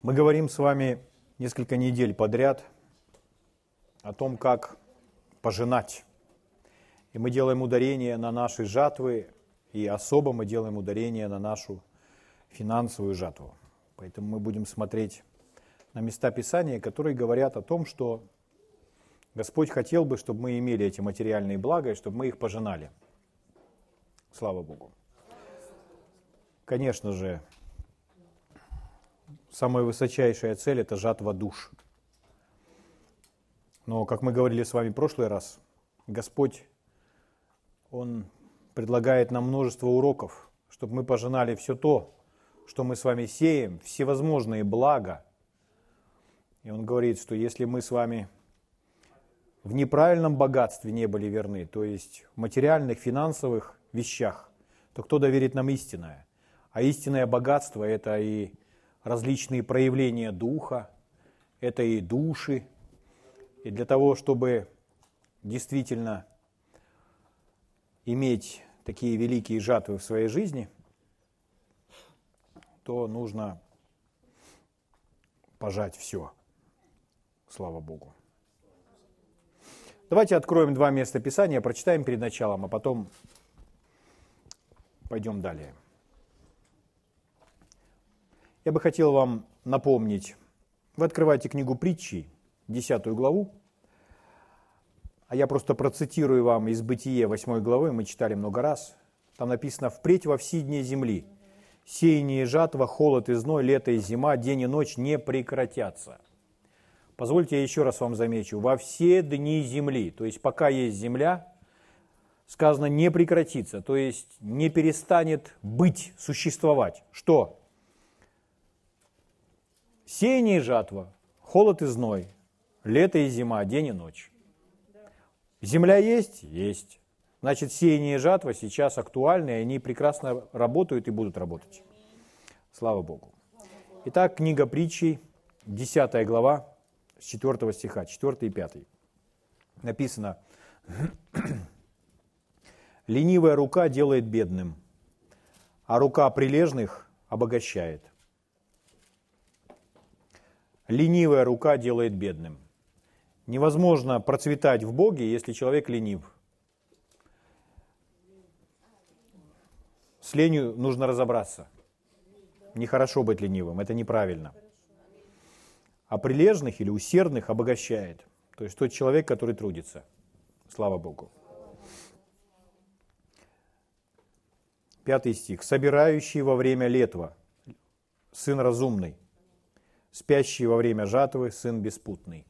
Мы говорим с вами несколько недель подряд о том, как пожинать. И мы делаем ударение на наши жатвы, и особо мы делаем ударение на нашу финансовую жатву. Поэтому мы будем смотреть на места Писания, которые говорят о том, что Господь хотел бы, чтобы мы имели эти материальные блага, и чтобы мы их пожинали. Слава Богу. Конечно же, самая высочайшая цель – это жатва душ. Но, как мы говорили с вами в прошлый раз, Господь, Он предлагает нам множество уроков, чтобы мы пожинали все то, что мы с вами сеем, всевозможные блага. И Он говорит, что если мы с вами в неправильном богатстве не были верны, то есть в материальных, финансовых вещах, то кто доверит нам истинное? А истинное богатство – это и различные проявления духа, это и души. И для того, чтобы действительно иметь такие великие жатвы в своей жизни, то нужно пожать все. Слава Богу. Давайте откроем два места Писания, прочитаем перед началом, а потом пойдем далее. Я бы хотел вам напомнить, вы открываете книгу притчи, 10 главу, а я просто процитирую вам из Бытие 8 главы, мы читали много раз. Там написано «Впредь во все дни земли, сеяние и жатва, холод и зной, лето и зима, день и ночь не прекратятся». Позвольте я еще раз вам замечу, во все дни земли, то есть пока есть земля, сказано не прекратится, то есть не перестанет быть, существовать. Что? Сеяние и жатва, холод и зной, лето и зима, день и ночь. Земля есть? Есть. Значит, сеяние и жатва сейчас актуальны, и они прекрасно работают и будут работать. Слава Богу. Итак, книга притчей, 10 глава, с 4 стиха, 4 и 5. Написано, «Ленивая рука делает бедным, а рука прилежных обогащает». Ленивая рука делает бедным. Невозможно процветать в Боге, если человек ленив. С ленью нужно разобраться. Нехорошо быть ленивым, это неправильно. А прилежных или усердных обогащает. То есть тот человек, который трудится. Слава Богу. Пятый стих. «Собирающий во время летва, сын разумный, спящий во время жатвы сын беспутный,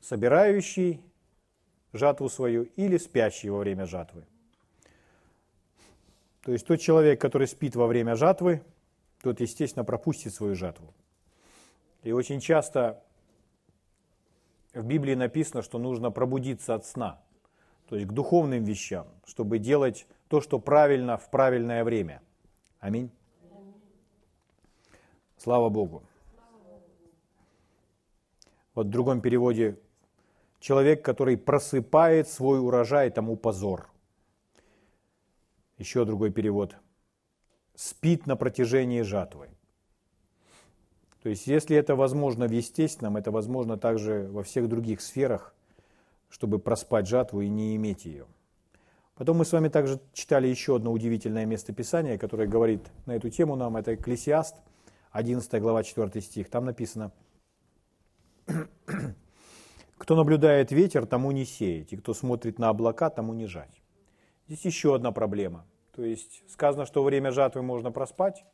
собирающий жатву свою или спящий во время жатвы. То есть тот человек, который спит во время жатвы, тот, естественно, пропустит свою жатву. И очень часто в Библии написано, что нужно пробудиться от сна, то есть к духовным вещам, чтобы делать то, что правильно в правильное время. Аминь. Слава Богу. Вот в другом переводе человек, который просыпает свой урожай, тому позор. Еще другой перевод. Спит на протяжении жатвы. То есть, если это возможно в естественном, это возможно также во всех других сферах, чтобы проспать жатву и не иметь ее. Потом мы с вами также читали еще одно удивительное место Писания, которое говорит на эту тему нам, это Экклесиаст, 11 глава, 4 стих. Там написано – кто наблюдает ветер, тому не сеять, и кто смотрит на облака, тому не жать. Здесь еще одна проблема. То есть сказано, что во время жатвы можно проспать.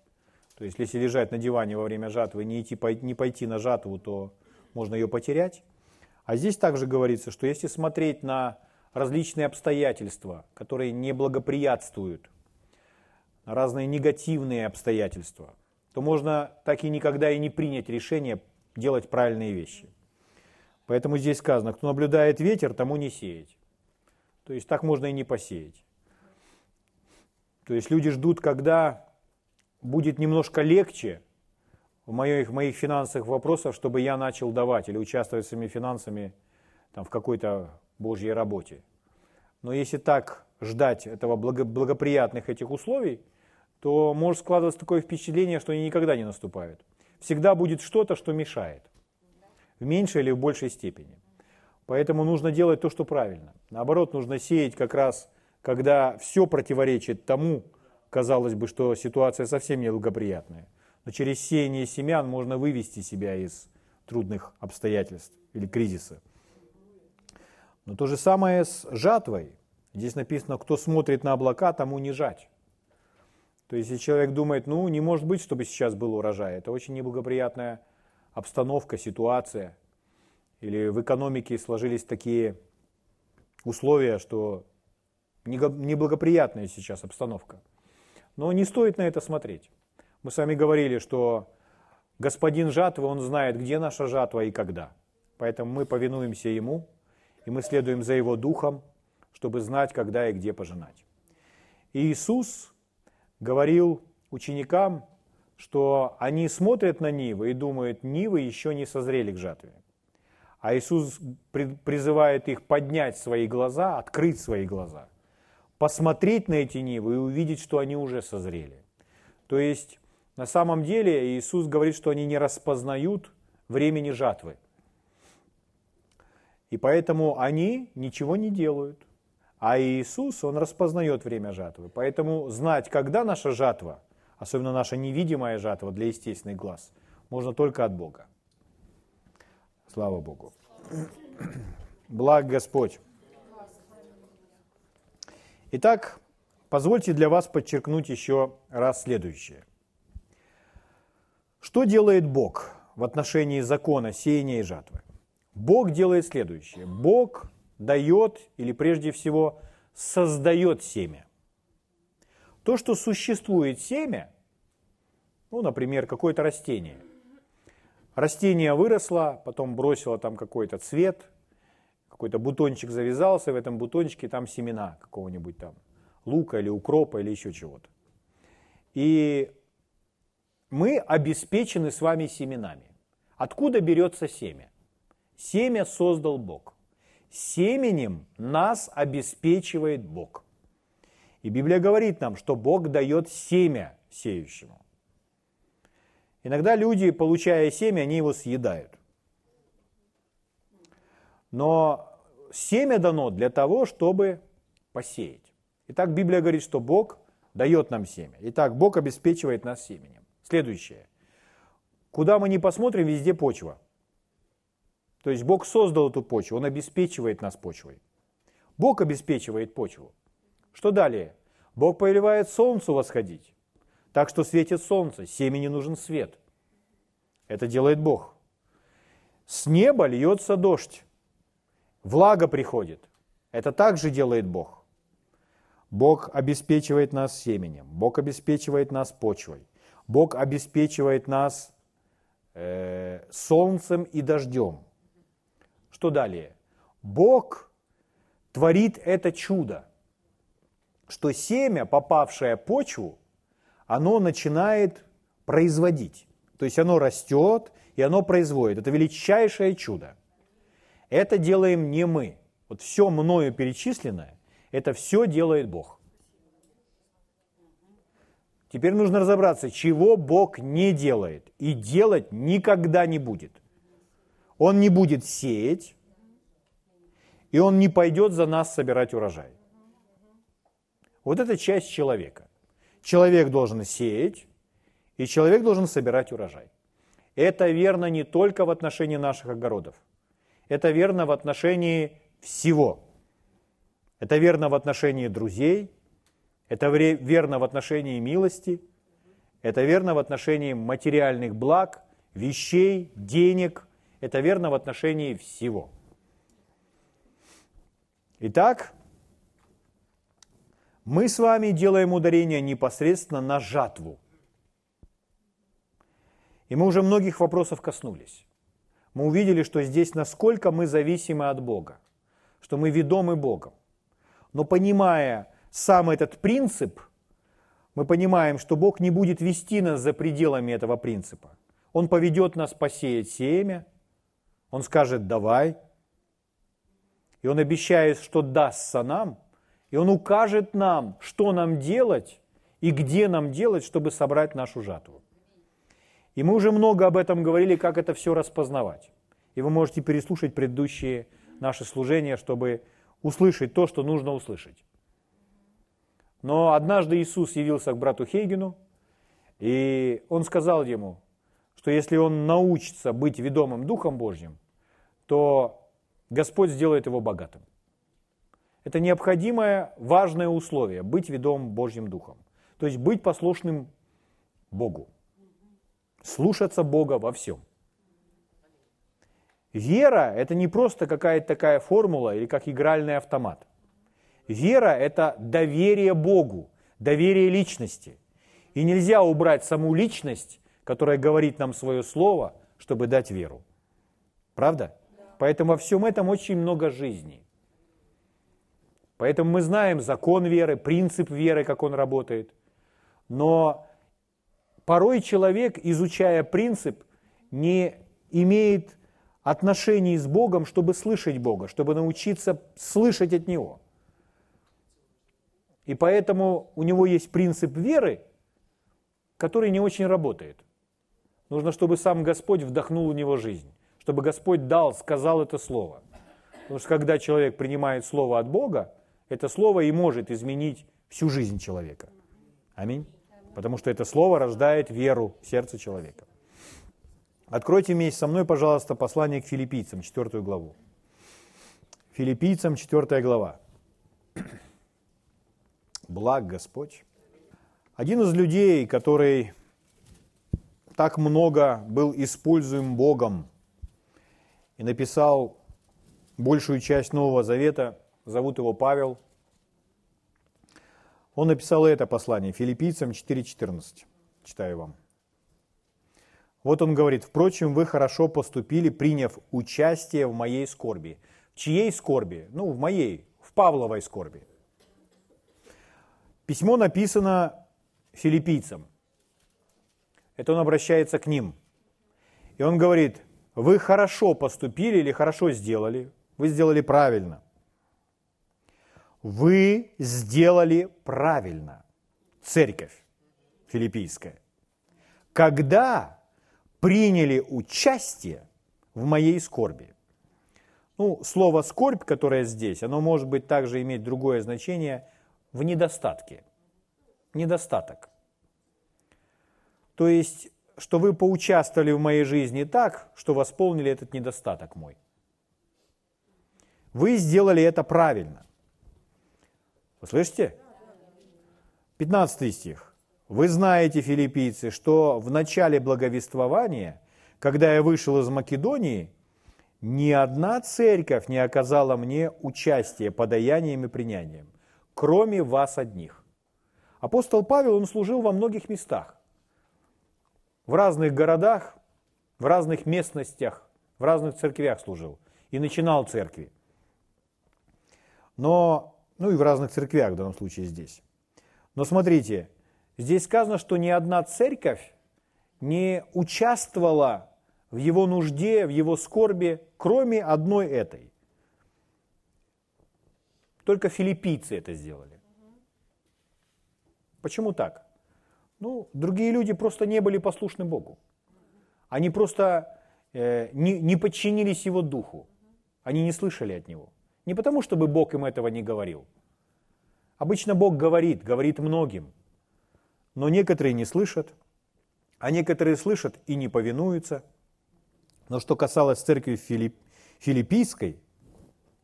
То есть если лежать на диване во время жатвы, не, идти, не пойти на жатву, то можно ее потерять. А здесь также говорится, что если смотреть на различные обстоятельства, которые не благоприятствуют, разные негативные обстоятельства, то можно так и никогда и не принять решение делать правильные вещи. Поэтому здесь сказано, кто наблюдает ветер, тому не сеять. То есть так можно и не посеять. То есть люди ждут, когда будет немножко легче в моих, в моих финансовых вопросах, чтобы я начал давать или участвовать своими финансами там, в какой-то Божьей работе. Но если так ждать этого благо, благоприятных этих условий, то может складываться такое впечатление, что они никогда не наступают. Всегда будет что-то, что мешает. В меньшей или в большей степени. Поэтому нужно делать то, что правильно. Наоборот, нужно сеять как раз, когда все противоречит тому, казалось бы, что ситуация совсем неблагоприятная. Но через сеяние семян можно вывести себя из трудных обстоятельств или кризиса. Но то же самое с жатвой. Здесь написано, кто смотрит на облака, тому не жать. То есть, если человек думает, ну, не может быть, чтобы сейчас был урожай, это очень неблагоприятная обстановка, ситуация. Или в экономике сложились такие условия, что неблагоприятная сейчас обстановка. Но не стоит на это смотреть. Мы с вами говорили, что господин жатвы, он знает, где наша жатва и когда. Поэтому мы повинуемся ему, и мы следуем за Его Духом, чтобы знать, когда и где пожинать. И Иисус говорил ученикам, что они смотрят на Нивы и думают, Нивы еще не созрели к жатве. А Иисус призывает их поднять свои глаза, открыть свои глаза, посмотреть на эти Нивы и увидеть, что они уже созрели. То есть на самом деле Иисус говорит, что они не распознают времени жатвы – и поэтому они ничего не делают. А Иисус, Он распознает время жатвы. Поэтому знать, когда наша жатва, особенно наша невидимая жатва для естественных глаз, можно только от Бога. Слава Богу. Благ Господь. Итак, позвольте для вас подчеркнуть еще раз следующее. Что делает Бог в отношении закона сеяния и жатвы? Бог делает следующее. Бог дает или прежде всего создает семя. То, что существует семя, ну, например, какое-то растение. Растение выросло, потом бросило там какой-то цвет, какой-то бутончик завязался, в этом бутончике там семена какого-нибудь там лука или укропа или еще чего-то. И мы обеспечены с вами семенами. Откуда берется семя? Семя создал Бог. Семенем нас обеспечивает Бог. И Библия говорит нам, что Бог дает семя сеющему. Иногда люди, получая семя, они его съедают. Но семя дано для того, чтобы посеять. Итак, Библия говорит, что Бог дает нам семя. Итак, Бог обеспечивает нас семенем. Следующее. Куда мы не посмотрим, везде почва – то есть Бог создал эту почву, Он обеспечивает нас почвой. Бог обеспечивает почву. Что далее? Бог повелевает солнцу восходить. Так что светит солнце, семени нужен свет. Это делает Бог. С неба льется дождь. Влага приходит. Это также делает Бог. Бог обеспечивает нас семенем. Бог обеспечивает нас почвой. Бог обеспечивает нас э, солнцем и дождем. Что далее? Бог творит это чудо, что семя, попавшее в почву, оно начинает производить. То есть оно растет, и оно производит. Это величайшее чудо. Это делаем не мы. Вот все мною перечисленное, это все делает Бог. Теперь нужно разобраться, чего Бог не делает и делать никогда не будет – он не будет сеять, и он не пойдет за нас собирать урожай. Вот это часть человека. Человек должен сеять, и человек должен собирать урожай. Это верно не только в отношении наших огородов. Это верно в отношении всего. Это верно в отношении друзей, это верно в отношении милости, это верно в отношении материальных благ, вещей, денег, это верно в отношении всего. Итак, мы с вами делаем ударение непосредственно на жатву. И мы уже многих вопросов коснулись. Мы увидели, что здесь насколько мы зависимы от Бога, что мы ведомы Богом. Но понимая сам этот принцип, мы понимаем, что Бог не будет вести нас за пределами этого принципа. Он поведет нас посеять семя – он скажет «давай». И Он обещает, что дастся нам, и Он укажет нам, что нам делать и где нам делать, чтобы собрать нашу жатву. И мы уже много об этом говорили, как это все распознавать. И вы можете переслушать предыдущие наши служения, чтобы услышать то, что нужно услышать. Но однажды Иисус явился к брату Хейгену, и он сказал ему, что если он научится быть ведомым Духом Божьим, то Господь сделает его богатым. Это необходимое, важное условие – быть ведомым Божьим Духом. То есть быть послушным Богу. Слушаться Бога во всем. Вера – это не просто какая-то такая формула или как игральный автомат. Вера – это доверие Богу, доверие личности. И нельзя убрать саму личность, которая говорит нам свое слово, чтобы дать веру. Правда? Поэтому во всем этом очень много жизни. Поэтому мы знаем закон веры, принцип веры, как он работает. Но порой человек, изучая принцип, не имеет отношений с Богом, чтобы слышать Бога, чтобы научиться слышать от Него. И поэтому у него есть принцип веры, который не очень работает. Нужно, чтобы сам Господь вдохнул в него жизнь, чтобы Господь дал, сказал это слово. Потому что когда человек принимает слово от Бога, это слово и может изменить всю жизнь человека. Аминь. Потому что это слово рождает веру в сердце человека. Откройте вместе со мной, пожалуйста, послание к филиппийцам, 4 главу. Филиппийцам, 4 глава. Благ Господь. Один из людей, который так много был используем Богом и написал большую часть Нового Завета, зовут его Павел. Он написал это послание филиппийцам 4.14. Читаю вам. Вот он говорит, впрочем, вы хорошо поступили, приняв участие в моей скорби. В чьей скорби? Ну, в моей, в Павловой скорби. Письмо написано филиппийцам – это он обращается к ним. И он говорит, вы хорошо поступили или хорошо сделали, вы сделали правильно. Вы сделали правильно, церковь филиппийская, когда приняли участие в моей скорби. Ну, слово «скорбь», которое здесь, оно может быть также иметь другое значение в недостатке. Недостаток. То есть, что вы поучаствовали в моей жизни так, что восполнили этот недостаток мой. Вы сделали это правильно. Вы слышите? 15 стих. Вы знаете, филиппийцы, что в начале благовествования, когда я вышел из Македонии, ни одна церковь не оказала мне участия подаянием и принятием, кроме вас одних. Апостол Павел, он служил во многих местах в разных городах, в разных местностях, в разных церквях служил и начинал церкви. Но, ну и в разных церквях в данном случае здесь. Но смотрите, здесь сказано, что ни одна церковь не участвовала в его нужде, в его скорби, кроме одной этой. Только филиппийцы это сделали. Почему так? Ну, другие люди просто не были послушны Богу. Они просто э, не, не подчинились Его Духу. Они не слышали от Него. Не потому, чтобы Бог им этого не говорил. Обычно Бог говорит, говорит многим. Но некоторые не слышат, а некоторые слышат и не повинуются. Но что касалось церкви Филипп, филиппийской,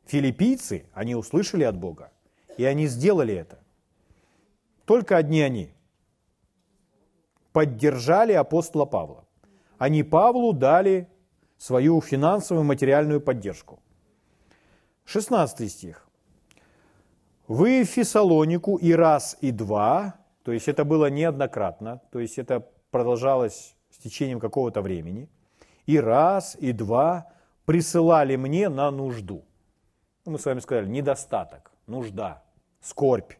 филиппийцы, они услышали от Бога, и они сделали это. Только одни они – поддержали апостола Павла. Они Павлу дали свою финансовую материальную поддержку. 16 стих. Вы в Фессалонику и раз, и два, то есть это было неоднократно, то есть это продолжалось с течением какого-то времени, и раз, и два присылали мне на нужду. Ну, мы с вами сказали, недостаток, нужда, скорбь.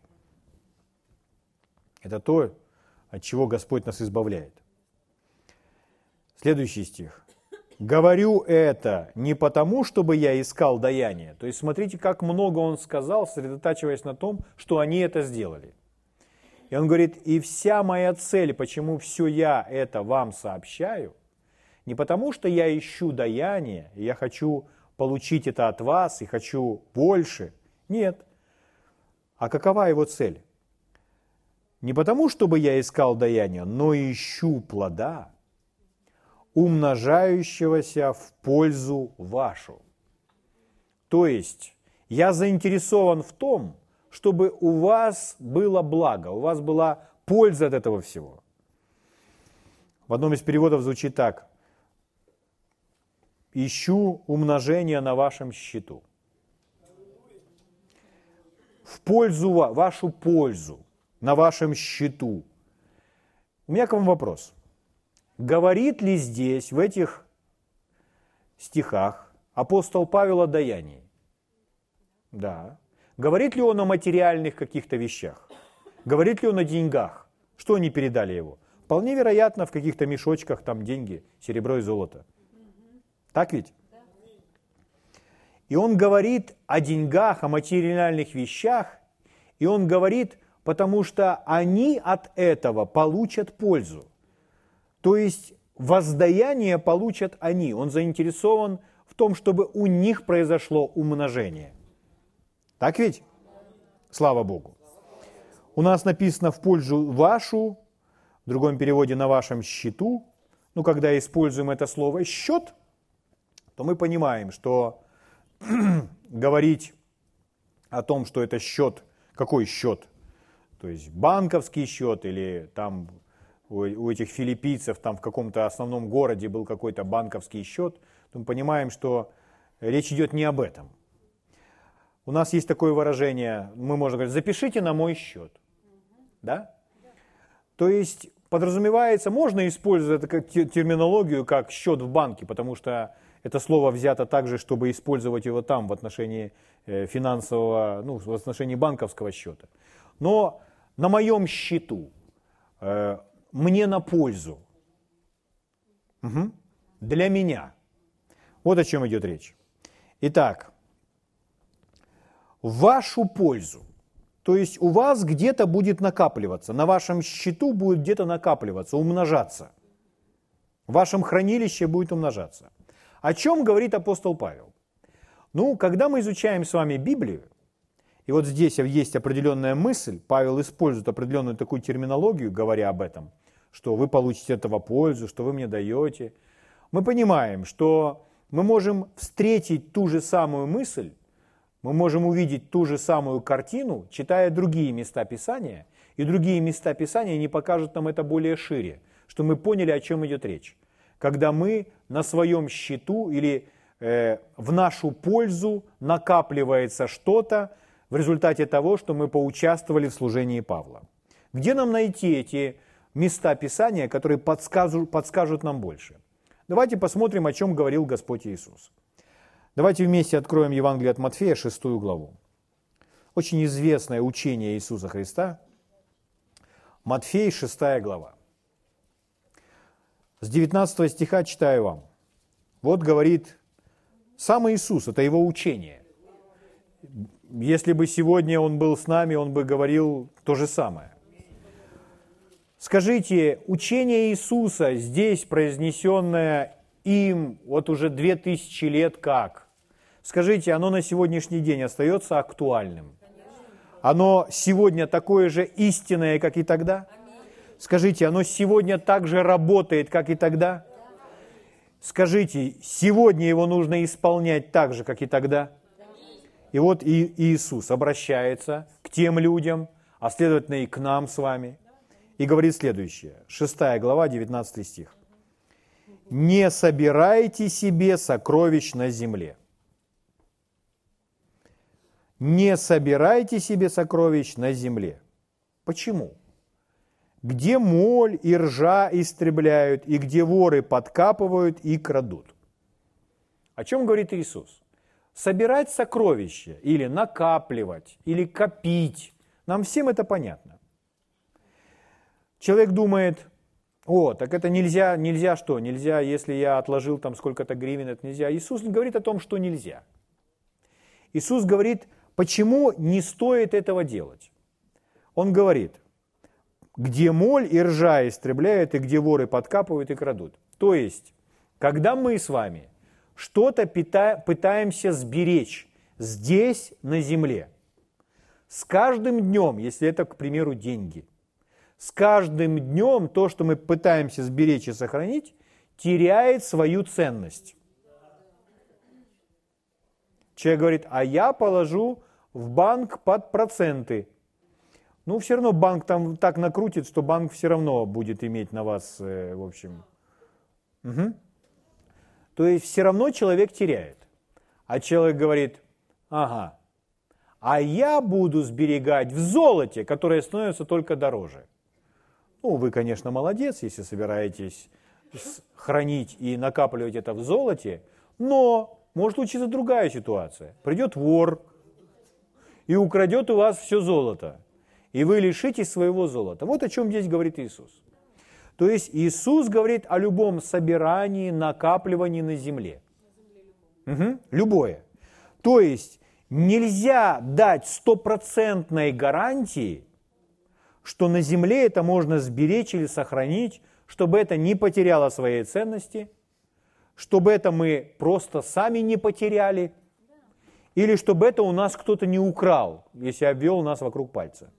Это то, от чего Господь нас избавляет. Следующий стих. «Говорю это не потому, чтобы я искал даяние». То есть смотрите, как много он сказал, сосредотачиваясь на том, что они это сделали. И он говорит, и вся моя цель, почему все я это вам сообщаю, не потому что я ищу даяние, и я хочу получить это от вас, и хочу больше. Нет. А какова его цель? Не потому, чтобы я искал даяние, но ищу плода, умножающегося в пользу вашу. То есть я заинтересован в том, чтобы у вас было благо, у вас была польза от этого всего. В одном из переводов звучит так. Ищу умножение на вашем счету. В пользу, вашу пользу, на вашем счету. У меня к вам вопрос. Говорит ли здесь, в этих стихах, апостол Павел о даянии? Да. Говорит ли он о материальных каких-то вещах? Говорит ли он о деньгах? Что они передали его? Вполне вероятно, в каких-то мешочках там деньги, серебро и золото. Так ведь? И он говорит о деньгах, о материальных вещах, и он говорит, потому что они от этого получат пользу. То есть воздаяние получат они. Он заинтересован в том, чтобы у них произошло умножение. Так ведь? Слава Богу. У нас написано в пользу вашу, в другом переводе на вашем счету. Ну, когда используем это слово счет, то мы понимаем, что говорить о том, что это счет, какой счет? То есть банковский счет или там у, этих филиппийцев там в каком-то основном городе был какой-то банковский счет, то мы понимаем, что речь идет не об этом. У нас есть такое выражение, мы можем говорить, запишите на мой счет. Да? То есть подразумевается, можно использовать это как терминологию, как счет в банке, потому что это слово взято также, чтобы использовать его там в отношении э, финансового, ну, в отношении банковского счета. Но на моем счету э, мне на пользу. Угу. Для меня. Вот о чем идет речь. Итак, вашу пользу. То есть у вас где-то будет накапливаться, на вашем счету будет где-то накапливаться, умножаться. В вашем хранилище будет умножаться. О чем говорит апостол Павел? Ну, когда мы изучаем с вами Библию, и вот здесь есть определенная мысль, Павел использует определенную такую терминологию, говоря об этом – что вы получите этого пользу, что вы мне даете. Мы понимаем, что мы можем встретить ту же самую мысль, мы можем увидеть ту же самую картину, читая другие места Писания, и другие места Писания не покажут нам это более шире, что мы поняли, о чем идет речь. Когда мы на своем счету или э, в нашу пользу накапливается что-то в результате того, что мы поучаствовали в служении Павла. Где нам найти эти места Писания, которые подскажут, подскажут нам больше. Давайте посмотрим, о чем говорил Господь Иисус. Давайте вместе откроем Евангелие от Матфея, шестую главу. Очень известное учение Иисуса Христа. Матфей, шестая глава. С 19 стиха читаю вам. Вот говорит сам Иисус, это его учение. Если бы сегодня он был с нами, он бы говорил то же самое. Скажите, учение Иисуса здесь произнесенное им вот уже две тысячи лет как? Скажите, оно на сегодняшний день остается актуальным? Оно сегодня такое же истинное, как и тогда? Скажите, оно сегодня так же работает, как и тогда? Скажите, сегодня его нужно исполнять так же, как и тогда? И вот и Иисус обращается к тем людям, а следовательно и к нам с вами – и говорит следующее, 6 глава, 19 стих. «Не собирайте себе сокровищ на земле». Не собирайте себе сокровищ на земле. Почему? Где моль и ржа истребляют, и где воры подкапывают и крадут. О чем говорит Иисус? Собирать сокровища или накапливать, или копить. Нам всем это понятно. Человек думает, о, так это нельзя, нельзя что? Нельзя, если я отложил там сколько-то гривен, это нельзя. Иисус говорит о том, что нельзя. Иисус говорит, почему не стоит этого делать. Он говорит, где моль и ржа истребляют, и где воры подкапывают и крадут. То есть, когда мы с вами что-то пытаемся сберечь здесь, на земле, с каждым днем, если это, к примеру, деньги, с каждым днем то, что мы пытаемся сберечь и сохранить, теряет свою ценность. Человек говорит, а я положу в банк под проценты. Ну, все равно банк там так накрутит, что банк все равно будет иметь на вас, э, в общем. Угу. То есть все равно человек теряет. А человек говорит, ага, а я буду сберегать в золоте, которое становится только дороже. Ну, вы, конечно, молодец, если собираетесь хранить и накапливать это в золоте, но может случиться другая ситуация. Придет вор и украдет у вас все золото, и вы лишитесь своего золота. Вот о чем здесь говорит Иисус. То есть Иисус говорит о любом собирании, накапливании на земле. Угу, любое. То есть нельзя дать стопроцентной гарантии, что на земле это можно сберечь или сохранить, чтобы это не потеряло своей ценности, чтобы это мы просто сами не потеряли, или чтобы это у нас кто-то не украл, если обвел нас вокруг пальца.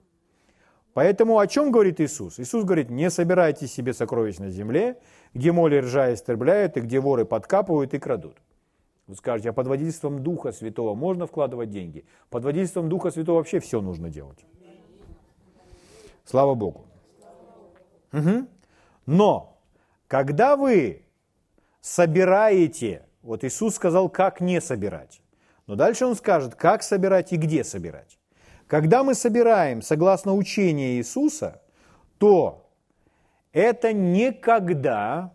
Поэтому о чем говорит Иисус? Иисус говорит, не собирайте себе сокровищ на земле, где моли ржа истребляют, и где воры подкапывают и крадут. Вы скажете, а под водительством Духа Святого можно вкладывать деньги? Под водительством Духа Святого вообще все нужно делать. Слава Богу. Угу. Но, когда вы собираете, вот Иисус сказал, как не собирать. Но дальше Он скажет, как собирать и где собирать. Когда мы собираем согласно учению Иисуса, то это никогда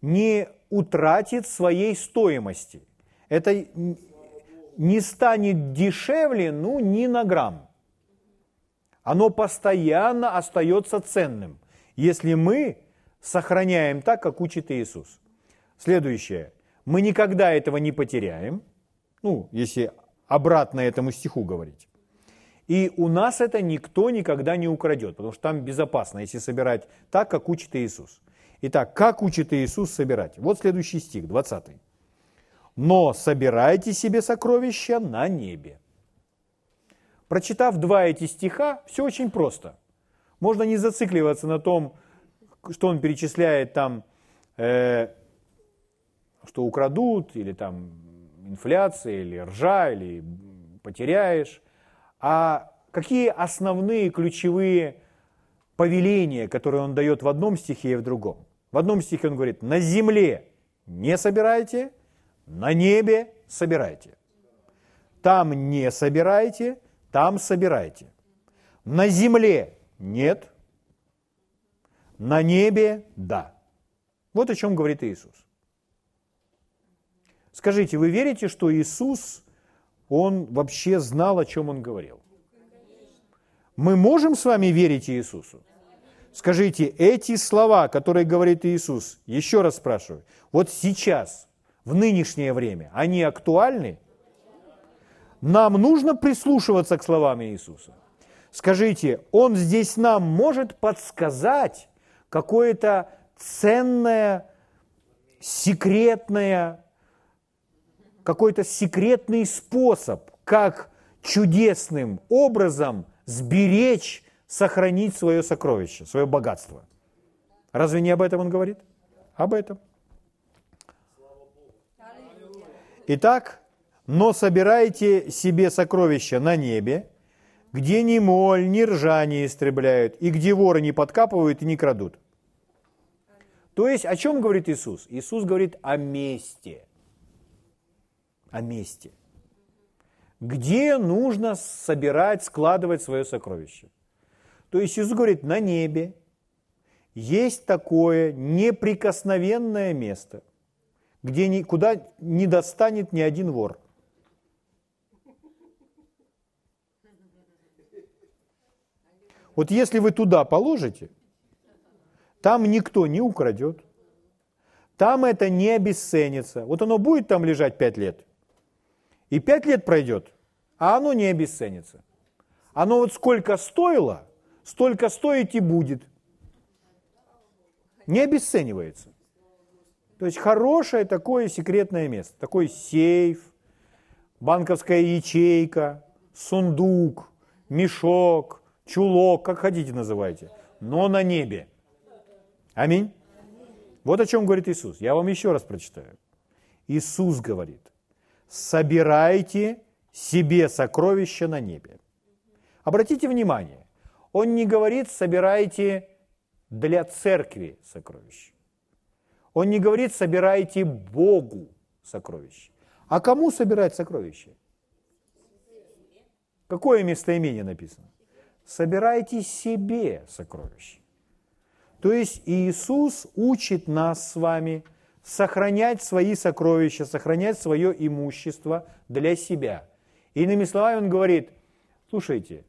не утратит своей стоимости. Это не станет дешевле, ну, ни на грамм. Оно постоянно остается ценным, если мы сохраняем так, как учит Иисус. Следующее. Мы никогда этого не потеряем, ну, если обратно этому стиху говорить. И у нас это никто никогда не украдет, потому что там безопасно, если собирать так, как учит Иисус. Итак, как учит Иисус собирать? Вот следующий стих, 20. «Но собирайте себе сокровища на небе». Прочитав два эти стиха, все очень просто. Можно не зацикливаться на том, что он перечисляет там, э, что украдут, или там инфляция, или ржа, или потеряешь а какие основные ключевые повеления, которые он дает в одном стихе и в другом. В одном стихе он говорит, на земле не собирайте, на небе собирайте. Там не собирайте, там собирайте. На земле нет, на небе да. Вот о чем говорит Иисус. Скажите, вы верите, что Иисус он вообще знал, о чем он говорил. Мы можем с вами верить Иисусу? Скажите, эти слова, которые говорит Иисус, еще раз спрашиваю, вот сейчас, в нынешнее время, они актуальны? Нам нужно прислушиваться к словам Иисуса. Скажите, Он здесь нам может подсказать какое-то ценное, секретное какой-то секретный способ, как чудесным образом сберечь, сохранить свое сокровище, свое богатство. Разве не об этом он говорит? Об этом. Итак, но собирайте себе сокровища на небе, где ни моль, ни ржа не истребляют, и где воры не подкапывают и не крадут. То есть, о чем говорит Иисус? Иисус говорит о месте – о месте. Где нужно собирать, складывать свое сокровище. То есть Иисус говорит, на небе есть такое неприкосновенное место, где никуда не достанет ни один вор. Вот если вы туда положите, там никто не украдет, там это не обесценится. Вот оно будет там лежать пять лет – и пять лет пройдет, а оно не обесценится. Оно вот сколько стоило, столько стоить и будет. не обесценивается. То есть хорошее такое секретное место, такой сейф, банковская ячейка, сундук, мешок, чулок, как хотите называйте, но на небе. Аминь. Вот о чем говорит Иисус. Я вам еще раз прочитаю. Иисус говорит, собирайте себе сокровища на небе. Обратите внимание, Он не говорит, собирайте для церкви сокровища. Он не говорит, собирайте Богу сокровища. А кому собирать сокровища? Какое местоимение написано? Собирайте себе сокровища. То есть Иисус учит нас с вами сохранять свои сокровища, сохранять свое имущество для себя. Иными словами, Он говорит, слушайте,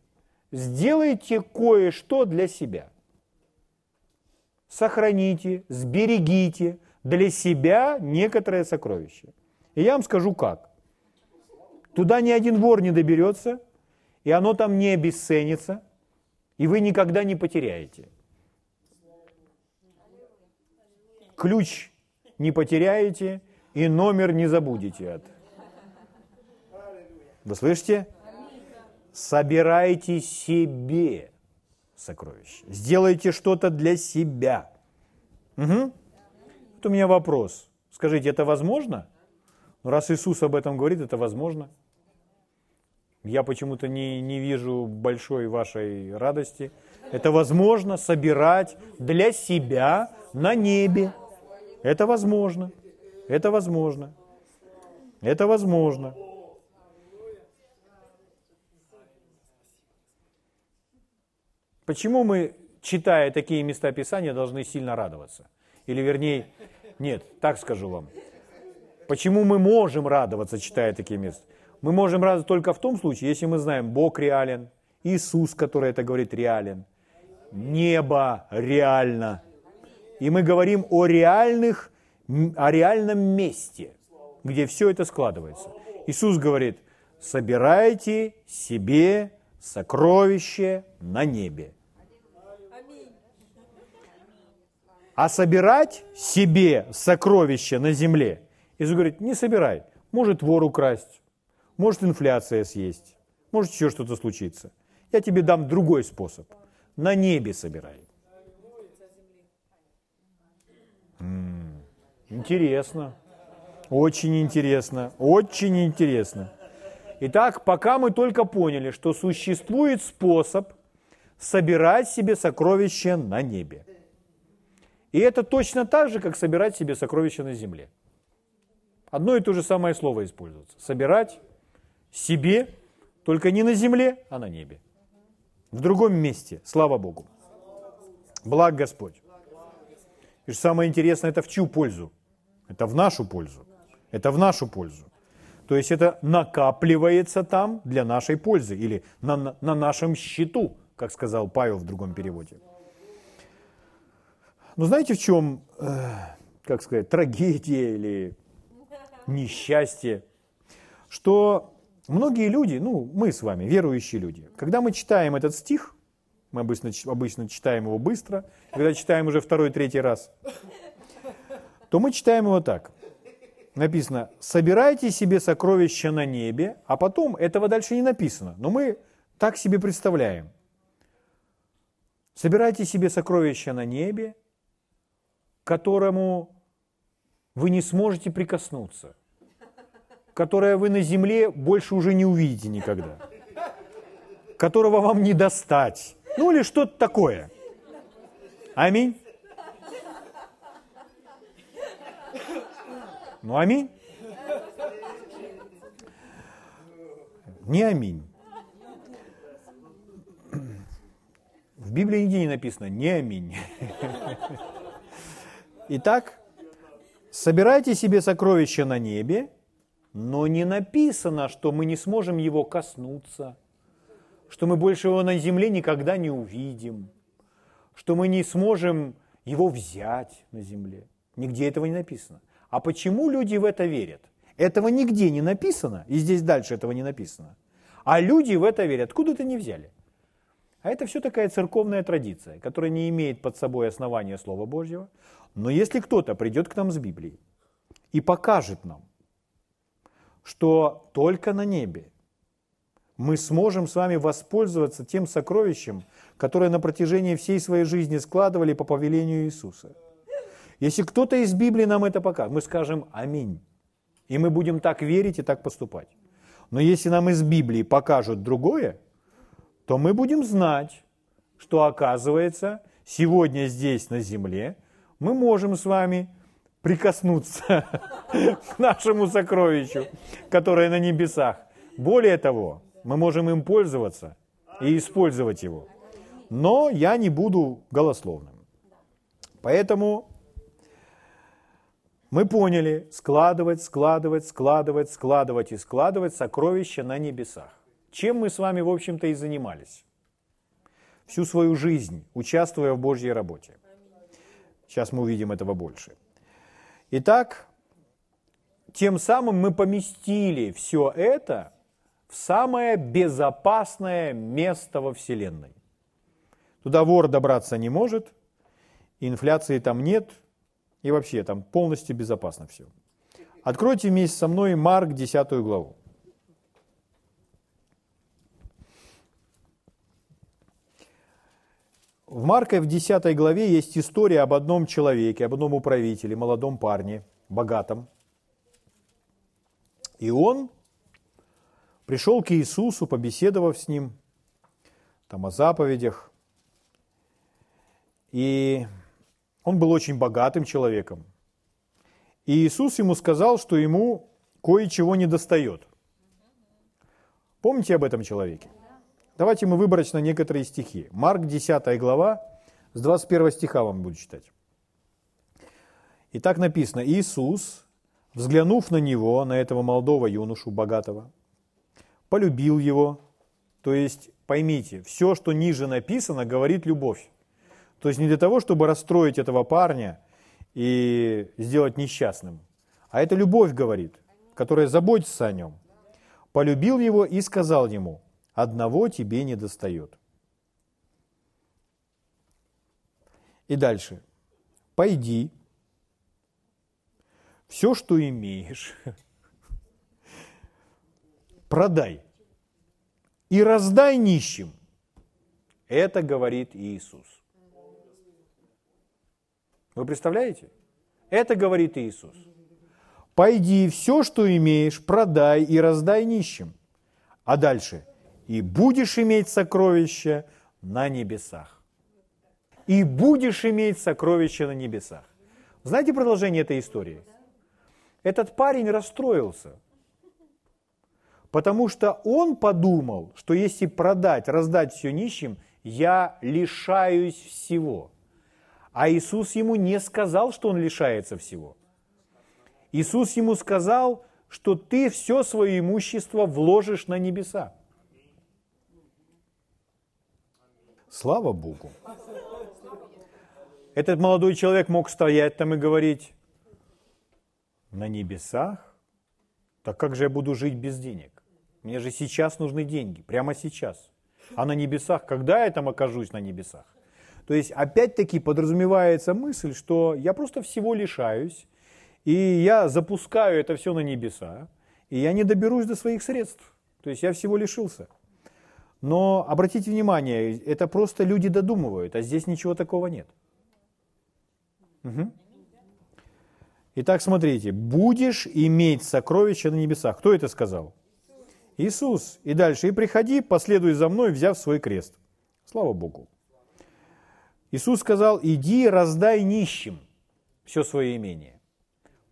сделайте кое-что для себя. Сохраните, сберегите для себя некоторое сокровище. И я вам скажу как. Туда ни один вор не доберется, и оно там не обесценится, и вы никогда не потеряете. Ключ не потеряете, и номер не забудете от. Вы слышите? Собирайте себе сокровища. Сделайте что-то для себя. Угу. Вот у меня вопрос. Скажите, это возможно? Ну, раз Иисус об этом говорит, это возможно. Я почему-то не, не вижу большой вашей радости. Это возможно собирать для себя на небе. Это возможно. Это возможно. Это возможно. Почему мы, читая такие места Писания, должны сильно радоваться? Или вернее, нет, так скажу вам. Почему мы можем радоваться, читая такие места? Мы можем радоваться только в том случае, если мы знаем, Бог реален, Иисус, который это говорит, реален, небо реально. И мы говорим о реальных, о реальном месте, где все это складывается. Иисус говорит, собирайте себе сокровище на небе. А собирать себе сокровища на земле, Иисус говорит, не собирай. Может вор украсть, может инфляция съесть, может еще что-то случиться. Я тебе дам другой способ. На небе собирай. Интересно. Очень интересно. Очень интересно. Итак, пока мы только поняли, что существует способ собирать себе сокровища на небе. И это точно так же, как собирать себе сокровища на земле. Одно и то же самое слово используется. Собирать себе, только не на земле, а на небе. В другом месте, слава Богу. Благ Господь. И самое интересное, это в чью пользу? Это в нашу пользу. Это в нашу пользу. То есть это накапливается там для нашей пользы или на, на, на нашем счету, как сказал Павел в другом переводе. Но знаете, в чем, э, как сказать, трагедия или несчастье? Что многие люди, ну, мы с вами, верующие люди, когда мы читаем этот стих, мы обычно, обычно читаем его быстро, когда читаем уже второй, третий раз, то мы читаем его так. Написано, собирайте себе сокровища на небе, а потом, этого дальше не написано, но мы так себе представляем. Собирайте себе сокровища на небе, которому вы не сможете прикоснуться, которое вы на земле больше уже не увидите никогда, которого вам не достать, ну или что-то такое. Аминь. Ну, аминь. Не аминь. В Библии нигде не написано «не аминь». Итак, собирайте себе сокровища на небе, но не написано, что мы не сможем его коснуться, что мы больше его на земле никогда не увидим, что мы не сможем его взять на земле. Нигде этого не написано. А почему люди в это верят? Этого нигде не написано, и здесь дальше этого не написано. А люди в это верят. Откуда это не взяли? А это все такая церковная традиция, которая не имеет под собой основания Слова Божьего. Но если кто-то придет к нам с Библией и покажет нам, что только на небе мы сможем с вами воспользоваться тем сокровищем, которое на протяжении всей своей жизни складывали по повелению Иисуса. Если кто-то из Библии нам это покажет, мы скажем «Аминь». И мы будем так верить и так поступать. Но если нам из Библии покажут другое, то мы будем знать, что оказывается, сегодня здесь на земле мы можем с вами прикоснуться к нашему сокровищу, которое на небесах. Более того, мы можем им пользоваться и использовать его. Но я не буду голословным. Поэтому мы поняли, складывать, складывать, складывать, складывать и складывать сокровища на небесах. Чем мы с вами, в общем-то, и занимались. Всю свою жизнь, участвуя в Божьей работе. Сейчас мы увидим этого больше. Итак, тем самым мы поместили все это в самое безопасное место во Вселенной. Туда вор добраться не может, инфляции там нет, и вообще там полностью безопасно все. Откройте вместе со мной Марк 10 главу. В Марка в 10 главе есть история об одном человеке, об одном управителе, молодом парне, богатом. И он пришел к Иисусу, побеседовав с ним, там о заповедях. И он был очень богатым человеком. И Иисус ему сказал, что ему кое-чего не достает. Помните об этом человеке? Давайте мы выборочно некоторые стихи. Марк 10 глава, с 21 стиха вам буду читать. И так написано, Иисус, взглянув на него, на этого молодого юношу, богатого, полюбил его. То есть, поймите, все, что ниже написано, говорит любовь. То есть не для того, чтобы расстроить этого парня и сделать несчастным, а это любовь говорит, которая заботится о нем. Полюбил его и сказал ему, одного тебе не достает. И дальше. Пойди, все, что имеешь, продай и раздай нищим. Это говорит Иисус. Вы представляете? Это говорит Иисус. Пойди, все, что имеешь, продай и раздай нищим. А дальше. И будешь иметь сокровища на небесах. И будешь иметь сокровища на небесах. Знаете продолжение этой истории? Этот парень расстроился, потому что он подумал, что если продать, раздать все нищим, я лишаюсь всего – а Иисус ему не сказал, что он лишается всего. Иисус ему сказал, что ты все свое имущество вложишь на небеса. Слава Богу. Этот молодой человек мог стоять там и говорить, на небесах? Так как же я буду жить без денег? Мне же сейчас нужны деньги, прямо сейчас. А на небесах, когда я там окажусь на небесах? То есть опять-таки подразумевается мысль, что я просто всего лишаюсь, и я запускаю это все на небеса, и я не доберусь до своих средств. То есть я всего лишился. Но обратите внимание, это просто люди додумывают, а здесь ничего такого нет. Угу. Итак, смотрите, будешь иметь сокровища на небесах. Кто это сказал? Иисус. И дальше, и приходи, последуй за мной, взяв свой крест. Слава Богу. Иисус сказал, иди раздай нищим все свое имение.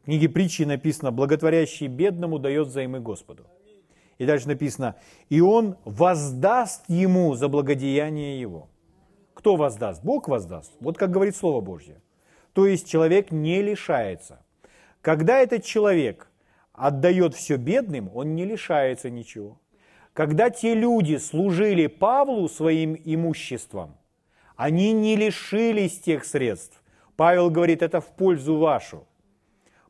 В книге притчи написано, благотворящий бедному дает взаймы Господу. И дальше написано, и он воздаст ему за благодеяние его. Кто воздаст? Бог воздаст. Вот как говорит Слово Божье. То есть человек не лишается. Когда этот человек отдает все бедным, он не лишается ничего. Когда те люди служили Павлу своим имуществом, они не лишились тех средств. Павел говорит, это в пользу вашу.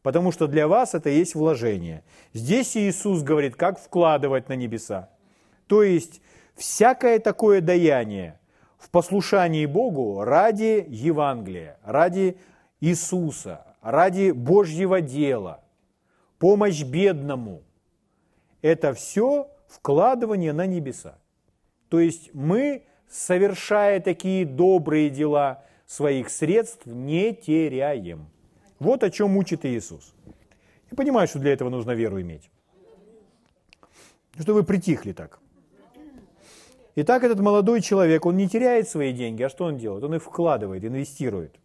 Потому что для вас это есть вложение. Здесь Иисус говорит, как вкладывать на небеса. То есть всякое такое даяние, в послушании Богу ради Евангелия, ради Иисуса, ради Божьего дела, помощь бедному. Это все вкладывание на небеса. То есть мы, совершая такие добрые дела, своих средств не теряем. Вот о чем учит Иисус. Я понимаю, что для этого нужно веру иметь. Что вы притихли так. Итак, этот молодой человек, он не теряет свои деньги, а что он делает? Он их вкладывает, инвестирует.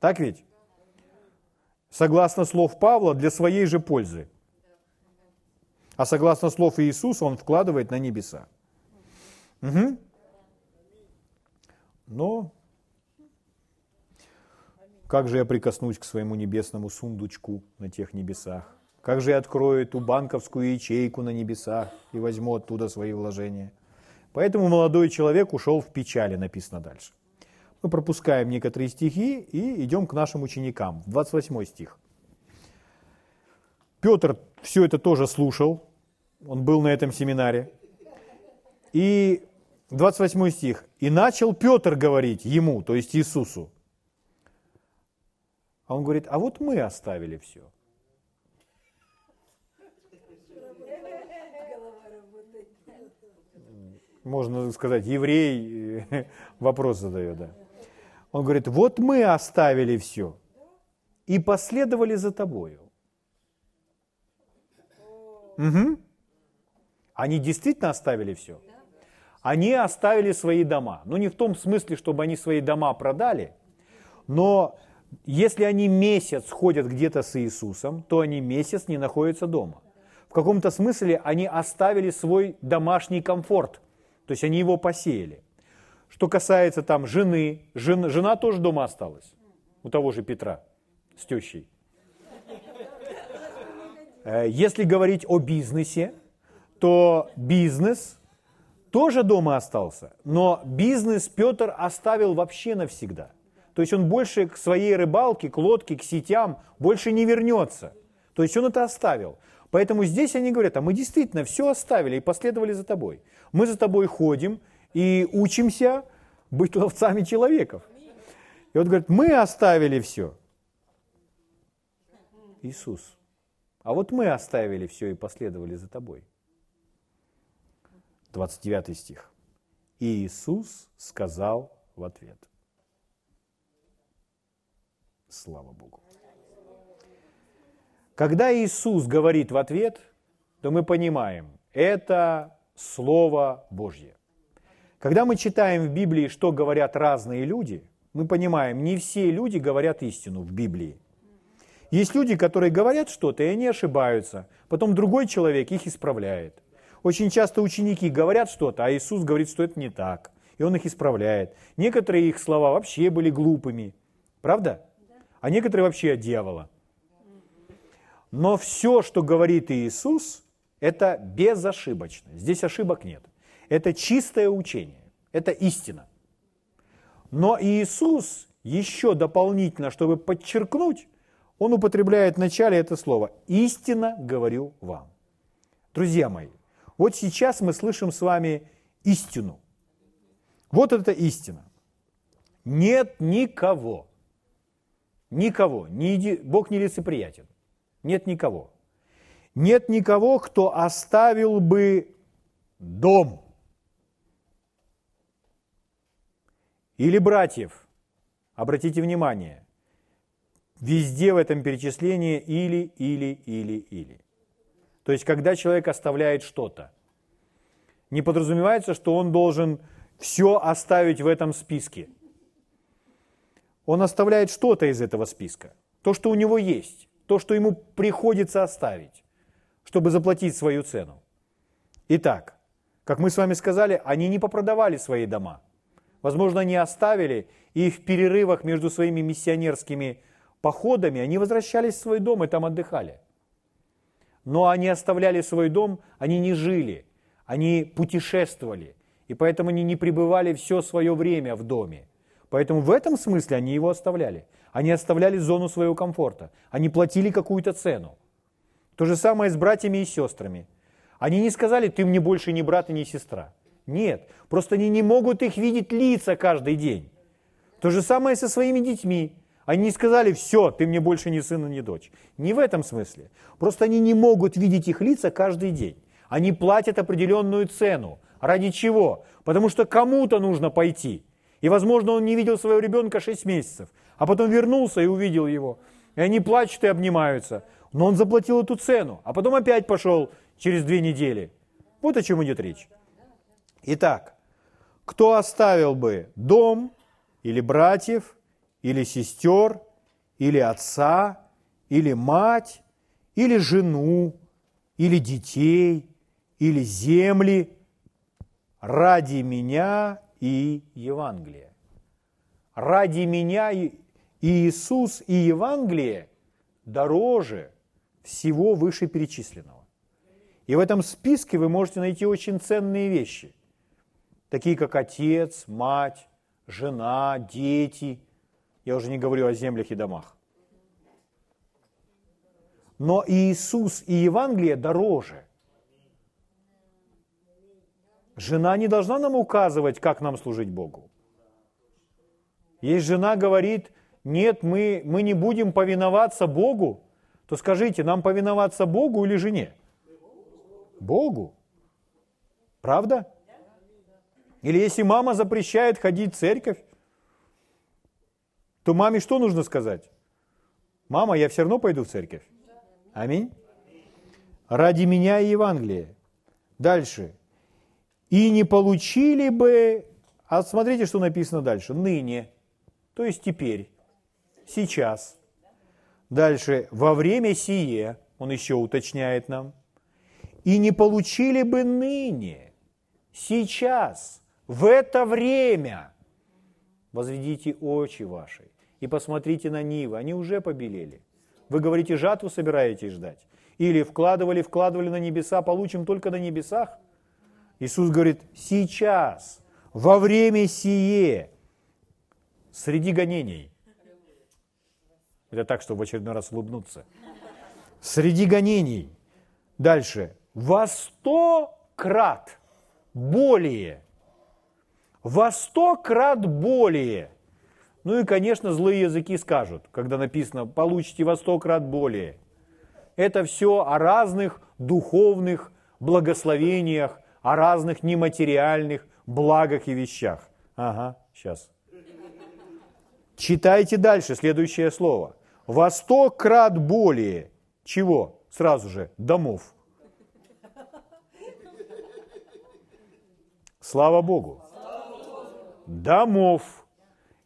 Так ведь? Согласно слов Павла, для своей же пользы. А согласно слов Иисуса, он вкладывает на небеса. Угу. Но как же я прикоснусь к своему небесному сундучку на тех небесах? Как же я открою эту банковскую ячейку на небесах и возьму оттуда свои вложения? Поэтому молодой человек ушел в печали, написано дальше. Мы пропускаем некоторые стихи и идем к нашим ученикам. 28 стих. Петр все это тоже слушал, он был на этом семинаре. И 28 стих. «И начал Петр говорить ему, то есть Иисусу». А он говорит, а вот мы оставили все. Можно сказать, еврей вопрос задает, да. Он говорит, вот мы оставили все и последовали за тобою. Угу. Они действительно оставили все. Они оставили свои дома. Ну, не в том смысле, чтобы они свои дома продали, но если они месяц ходят где-то с Иисусом, то они месяц не находятся дома. В каком-то смысле они оставили свой домашний комфорт, то есть они его посеяли. Что касается там жены, жен, жена тоже дома осталась, у того же Петра с тещей. Э, если говорить о бизнесе, то бизнес тоже дома остался, но бизнес Петр оставил вообще навсегда. То есть он больше к своей рыбалке, к лодке, к сетям больше не вернется. То есть он это оставил. Поэтому здесь они говорят, а мы действительно все оставили и последовали за тобой. Мы за тобой ходим, и учимся быть ловцами человеков. И вот говорит, мы оставили все. Иисус. А вот мы оставили все и последовали за тобой. 29 стих. И Иисус сказал в ответ. Слава Богу. Когда Иисус говорит в ответ, то мы понимаем, это Слово Божье. Когда мы читаем в Библии, что говорят разные люди, мы понимаем, не все люди говорят истину в Библии. Есть люди, которые говорят что-то, и они ошибаются. Потом другой человек их исправляет. Очень часто ученики говорят что-то, а Иисус говорит, что это не так. И Он их исправляет. Некоторые их слова вообще были глупыми. Правда? А некоторые вообще от дьявола. Но все, что говорит Иисус, это безошибочно. Здесь ошибок нет. Это чистое учение, это истина. Но Иисус еще дополнительно, чтобы подчеркнуть, он употребляет в начале это слово «истина говорю вам». Друзья мои, вот сейчас мы слышим с вами истину. Вот это истина. Нет никого, никого, ни, Бог не лицеприятен. Нет никого. Нет никого, кто оставил бы дом, Или братьев. Обратите внимание, везде в этом перечислении или, или, или, или. То есть, когда человек оставляет что-то, не подразумевается, что он должен все оставить в этом списке. Он оставляет что-то из этого списка. То, что у него есть. То, что ему приходится оставить, чтобы заплатить свою цену. Итак, как мы с вами сказали, они не попродавали свои дома – Возможно, они оставили, и в перерывах между своими миссионерскими походами они возвращались в свой дом и там отдыхали. Но они оставляли свой дом, они не жили, они путешествовали, и поэтому они не пребывали все свое время в доме. Поэтому в этом смысле они его оставляли. Они оставляли зону своего комфорта, они платили какую-то цену. То же самое с братьями и сестрами. Они не сказали, ты мне больше не брат и не сестра. Нет, просто они не могут их видеть лица каждый день. То же самое со своими детьми. Они не сказали, все, ты мне больше не сын и не дочь. Не в этом смысле. Просто они не могут видеть их лица каждый день. Они платят определенную цену. Ради чего? Потому что кому-то нужно пойти. И, возможно, он не видел своего ребенка 6 месяцев, а потом вернулся и увидел его. И они плачут и обнимаются. Но он заплатил эту цену, а потом опять пошел через две недели. Вот о чем идет речь. Итак, кто оставил бы дом или братьев, или сестер, или отца, или мать, или жену, или детей, или земли ради меня и Евангелия. Ради меня и Иисус и Евангелие дороже всего вышеперечисленного. И в этом списке вы можете найти очень ценные вещи, такие как отец, мать, жена, дети. Я уже не говорю о землях и домах. Но Иисус и Евангелие дороже. Жена не должна нам указывать, как нам служить Богу. Есть жена говорит, нет, мы, мы не будем повиноваться Богу, то скажите, нам повиноваться Богу или жене? Богу. Правда? Или если мама запрещает ходить в церковь, то маме что нужно сказать? Мама, я все равно пойду в церковь. Аминь. Ради меня и Евангелия. Дальше. И не получили бы, а смотрите, что написано дальше, ныне, то есть теперь, сейчас. Дальше, во время сие, он еще уточняет нам, и не получили бы ныне, сейчас, в это время, возведите очи ваши и посмотрите на нивы, они уже побелели. Вы говорите, жатву собираетесь ждать? Или вкладывали, вкладывали на небеса, получим только на небесах? Иисус говорит, сейчас, во время сие, среди гонений. Это так, чтобы в очередной раз улыбнуться. Среди гонений. Дальше. Во сто крат более во сто крат более. Ну и, конечно, злые языки скажут, когда написано «получите во сто крат более». Это все о разных духовных благословениях, о разных нематериальных благах и вещах. Ага, сейчас. Читайте дальше следующее слово. Во сто крат более. Чего? Сразу же, домов. Слава Богу домов.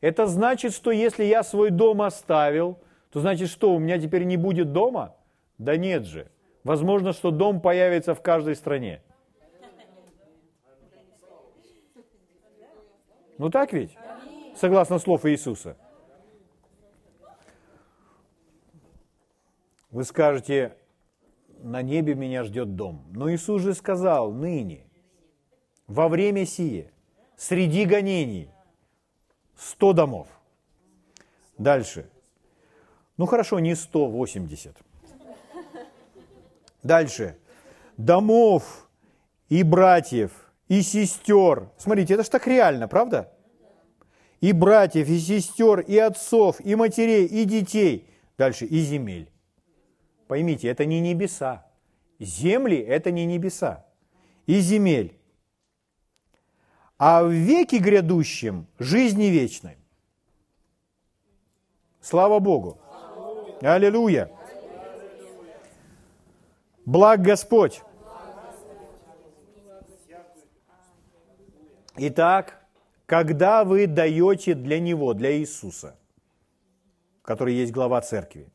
Это значит, что если я свой дом оставил, то значит что, у меня теперь не будет дома? Да нет же. Возможно, что дом появится в каждой стране. Ну так ведь? Согласно слов Иисуса. Вы скажете, на небе меня ждет дом. Но Иисус же сказал, ныне, во время сие – среди гонений 100 домов. Дальше. Ну хорошо, не 180. Дальше. Домов и братьев, и сестер. Смотрите, это же так реально, правда? И братьев, и сестер, и отцов, и матерей, и детей. Дальше, и земель. Поймите, это не небеса. Земли – это не небеса. И земель а в веке грядущем жизни вечной. Слава Богу! Аллилуйя! Благ Господь! Итак, когда вы даете для Него, для Иисуса, который есть глава церкви,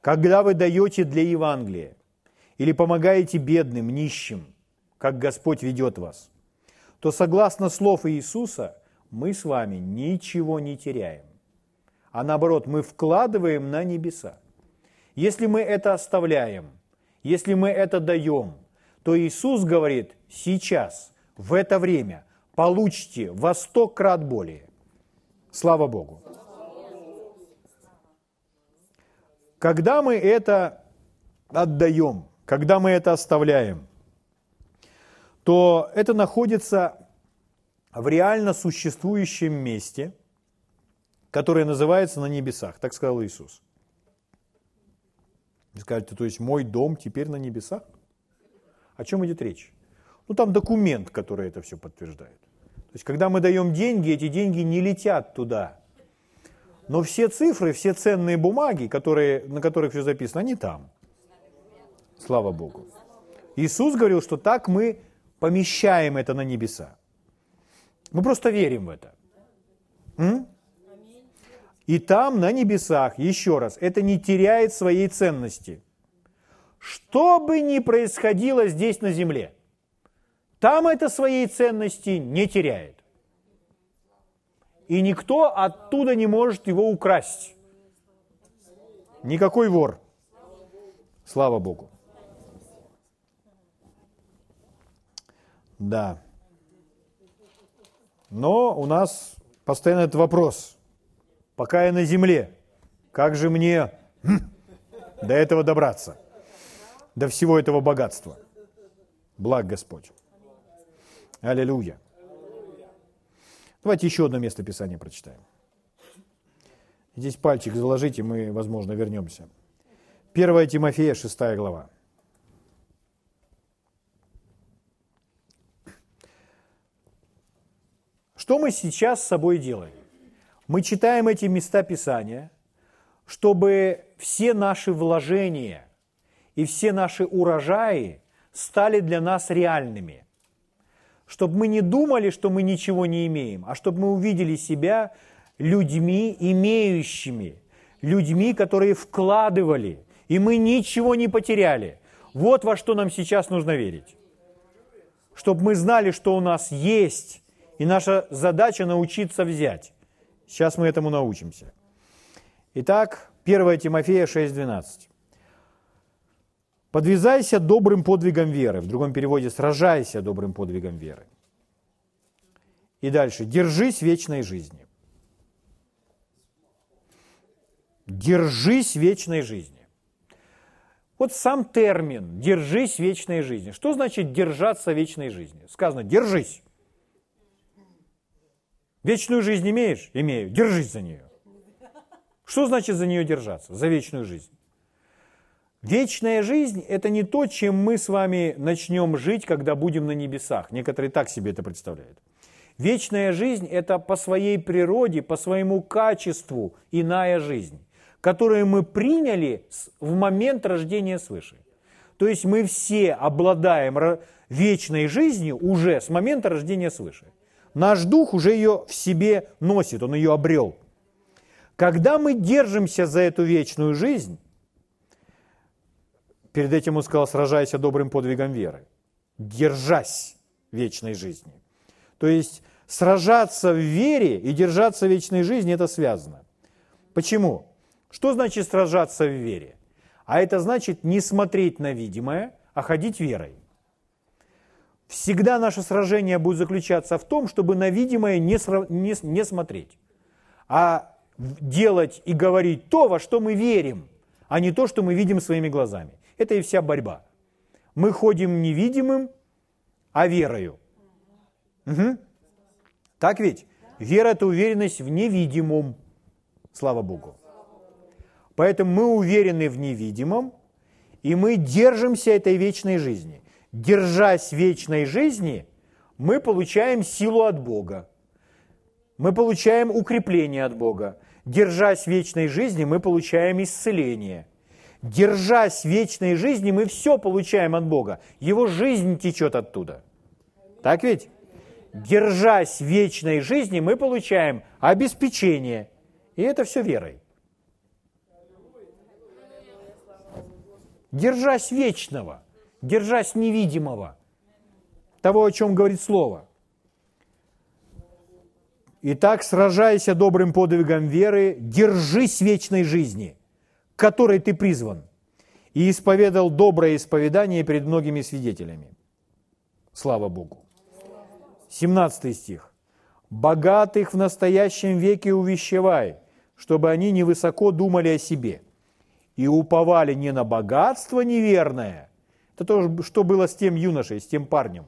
когда вы даете для Евангелия или помогаете бедным, нищим, как Господь ведет вас – то согласно слов Иисуса мы с вами ничего не теряем, а наоборот мы вкладываем на небеса. Если мы это оставляем, если мы это даем, то Иисус говорит сейчас, в это время, получите во сто крат более. Слава Богу. Когда мы это отдаем, когда мы это оставляем, то это находится в реально существующем месте, которое называется на небесах. Так сказал Иисус. Вы скажете, то есть мой дом теперь на небесах? О чем идет речь? Ну, там документ, который это все подтверждает. То есть, когда мы даем деньги, эти деньги не летят туда. Но все цифры, все ценные бумаги, которые, на которых все записано, они там. Слава Богу. Иисус говорил, что так мы помещаем это на небеса. Мы просто верим в это. М? И там, на небесах, еще раз, это не теряет своей ценности. Что бы ни происходило здесь на земле, там это своей ценности не теряет. И никто оттуда не может его украсть. Никакой вор. Слава Богу. Да. Но у нас постоянно этот вопрос. Пока я на земле, как же мне хм, до этого добраться? До всего этого богатства. Благ Господь. Аллилуйя. Давайте еще одно место Писания прочитаем. Здесь пальчик заложите, мы, возможно, вернемся. 1 Тимофея, 6 глава. Что мы сейчас с собой делаем? Мы читаем эти места Писания, чтобы все наши вложения и все наши урожаи стали для нас реальными. Чтобы мы не думали, что мы ничего не имеем, а чтобы мы увидели себя людьми, имеющими, людьми, которые вкладывали, и мы ничего не потеряли. Вот во что нам сейчас нужно верить. Чтобы мы знали, что у нас есть, и наша задача научиться взять. Сейчас мы этому научимся. Итак, 1 Тимофея 6.12. «Подвязайся добрым подвигом веры». В другом переводе «сражайся добрым подвигом веры». И дальше. «Держись вечной жизни». Держись вечной жизни. Вот сам термин «держись вечной жизни». Что значит держаться вечной жизни? Сказано «держись». Вечную жизнь имеешь? Имею. Держись за нее. Что значит за нее держаться? За вечную жизнь. Вечная жизнь – это не то, чем мы с вами начнем жить, когда будем на небесах. Некоторые так себе это представляют. Вечная жизнь – это по своей природе, по своему качеству иная жизнь, которую мы приняли в момент рождения свыше. То есть мы все обладаем вечной жизнью уже с момента рождения свыше. Наш дух уже ее в себе носит, он ее обрел. Когда мы держимся за эту вечную жизнь, перед этим он сказал, сражайся добрым подвигом веры, держась вечной жизни. То есть сражаться в вере и держаться в вечной жизни – это связано. Почему? Что значит сражаться в вере? А это значит не смотреть на видимое, а ходить верой. Всегда наше сражение будет заключаться в том, чтобы на видимое не, не, не смотреть, а делать и говорить то, во что мы верим, а не то, что мы видим своими глазами. Это и вся борьба. Мы ходим невидимым, а верою. Угу. Так ведь? Вера – это уверенность в невидимом. Слава Богу. Поэтому мы уверены в невидимом, и мы держимся этой вечной жизни держась вечной жизни, мы получаем силу от Бога. Мы получаем укрепление от Бога. Держась вечной жизни, мы получаем исцеление. Держась вечной жизни, мы все получаем от Бога. Его жизнь течет оттуда. Так ведь? Держась вечной жизни, мы получаем обеспечение. И это все верой. Держась вечного – держась невидимого, того, о чем говорит Слово. Итак, сражайся добрым подвигом веры, держись вечной жизни, к которой ты призван, и исповедал доброе исповедание перед многими свидетелями. Слава Богу. 17 стих. «Богатых в настоящем веке увещевай, чтобы они невысоко думали о себе и уповали не на богатство неверное, это то, что было с тем юношей, с тем парнем.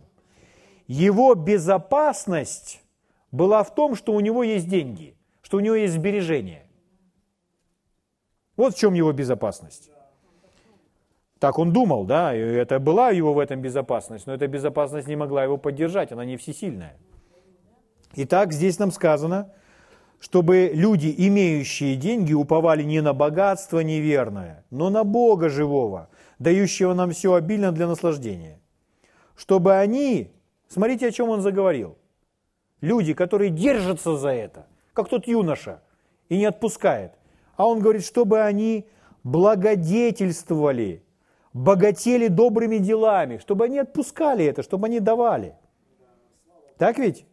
Его безопасность была в том, что у него есть деньги, что у него есть сбережения. Вот в чем его безопасность. Так он думал, да, и это была его в этом безопасность, но эта безопасность не могла его поддержать, она не всесильная. Итак, здесь нам сказано, чтобы люди, имеющие деньги, уповали не на богатство неверное, но на Бога живого, дающего нам все обильно для наслаждения. Чтобы они, смотрите, о чем он заговорил, люди, которые держатся за это, как тот юноша, и не отпускает, а он говорит, чтобы они благодетельствовали, богатели добрыми делами, чтобы они отпускали это, чтобы они давали. Так ведь?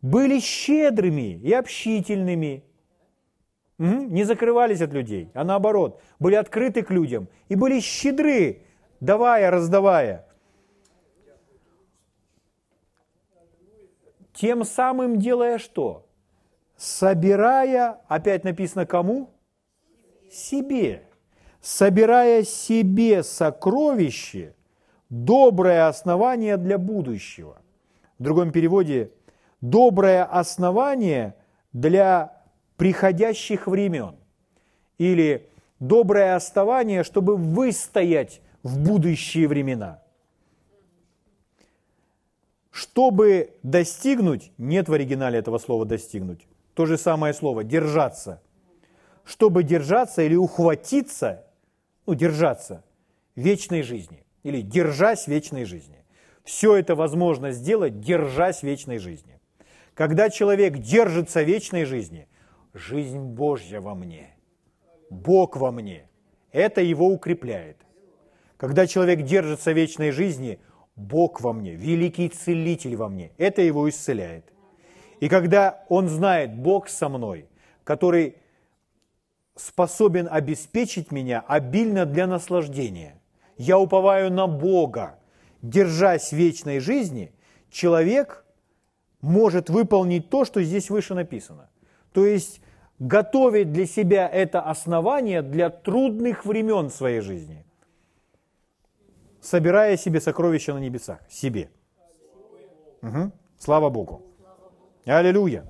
Были щедрыми и общительными, не закрывались от людей, а наоборот, были открыты к людям и были щедры, давая, раздавая. Тем самым делая что? собирая, опять написано кому? Себе. Собирая себе сокровище, доброе основание для будущего. В другом переводе, доброе основание для приходящих времен. Или доброе основание, чтобы выстоять в будущие времена. Чтобы достигнуть, нет в оригинале этого слова достигнуть, то же самое слово «держаться». Чтобы держаться или ухватиться, ну, держаться вечной жизни, или держась вечной жизни. Все это возможно сделать, держась вечной жизни. Когда человек держится вечной жизни, жизнь Божья во мне, Бог во мне, это его укрепляет. Когда человек держится вечной жизни, Бог во мне, великий целитель во мне, это его исцеляет. И когда он знает, Бог со мной, который способен обеспечить меня обильно для наслаждения, я уповаю на Бога, держась вечной жизни, человек может выполнить то, что здесь выше написано. То есть готовить для себя это основание для трудных времен своей жизни, собирая себе сокровища на небесах, себе. Угу. Слава Богу. Аллилуйя.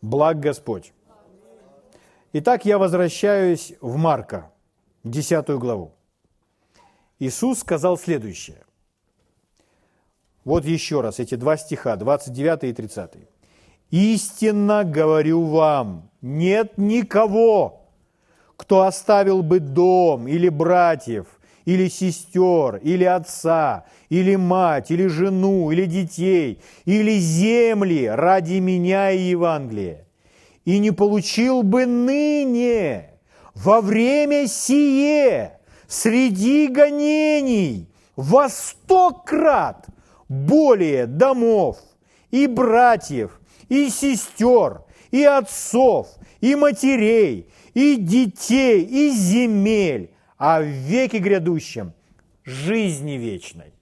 Благ Господь. Итак, я возвращаюсь в Марка, 10 главу. Иисус сказал следующее. Вот еще раз эти два стиха, 29 и 30. «Истинно говорю вам, нет никого, кто оставил бы дом или братьев, или сестер, или отца, или мать, или жену, или детей, или земли ради меня и Евангелия, и не получил бы ныне во время сие среди гонений во сто крат более домов и братьев, и сестер, и отцов, и матерей, и детей, и земель, а в веке грядущем жизни вечной.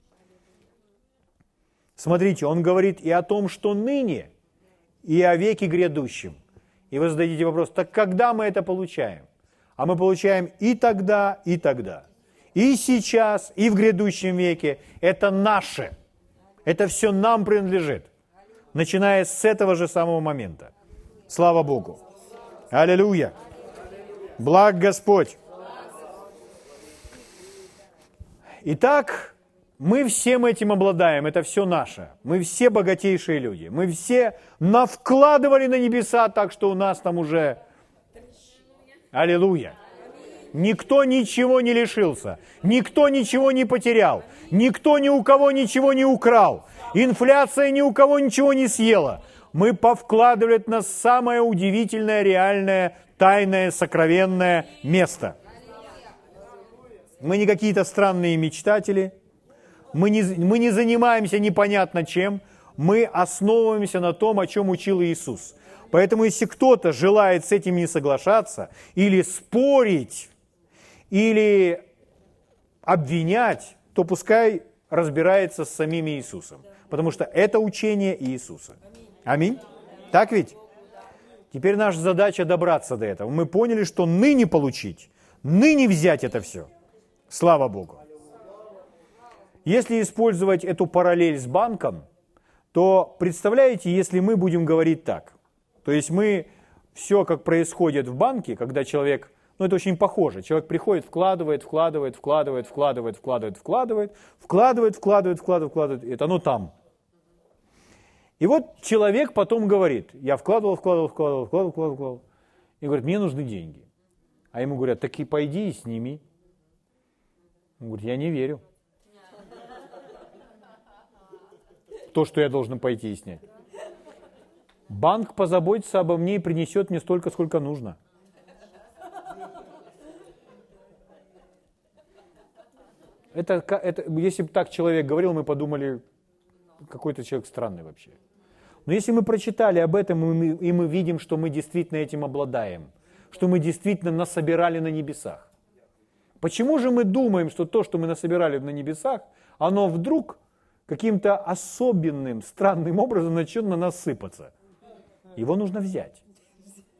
Смотрите, он говорит и о том, что ныне, и о веке грядущем. И вы зададите вопрос, так когда мы это получаем? А мы получаем и тогда, и тогда. И сейчас, и в грядущем веке. Это наше. Это все нам принадлежит. Начиная с этого же самого момента. Слава Богу. Аллилуйя. Благ Господь. Итак, мы всем этим обладаем, это все наше. Мы все богатейшие люди. Мы все навкладывали на небеса, так что у нас там уже... Аллилуйя. Никто ничего не лишился, никто ничего не потерял, никто ни у кого ничего не украл, инфляция ни у кого ничего не съела. Мы повкладывали на самое удивительное, реальное, тайное, сокровенное место – мы не какие-то странные мечтатели, мы не, мы не занимаемся непонятно чем, мы основываемся на том, о чем учил Иисус. Поэтому если кто-то желает с этим не соглашаться, или спорить, или обвинять, то пускай разбирается с самим Иисусом. Потому что это учение Иисуса. Аминь. Так ведь? Теперь наша задача добраться до этого. Мы поняли, что ныне получить, ныне взять это все – Слава Богу. Если использовать эту параллель с банком, то представляете, если мы будем говорить так, то есть мы все, как происходит в банке, когда человек, ну это очень похоже, человек приходит, вкладывает, вкладывает, вкладывает, вкладывает, вкладывает, вкладывает, вкладывает, вкладывает, вкладывает, вкладывает, это оно там. И вот человек потом говорит, я вкладывал, вкладывал, вкладывал, вкладывал, вкладывал, вкладывал, и говорит, мне нужны деньги. А ему говорят, так и пойди и сними. Он говорит, я не верю. То, что я должен пойти и снять. Банк позаботится обо мне и принесет мне столько, сколько нужно. Это, это, если бы так человек говорил, мы подумали, какой-то человек странный вообще. Но если мы прочитали об этом, и мы, и мы видим, что мы действительно этим обладаем, что мы действительно насобирали на небесах. Почему же мы думаем, что то, что мы насобирали на небесах, оно вдруг каким-то особенным, странным образом начнет на нас сыпаться? Его нужно взять.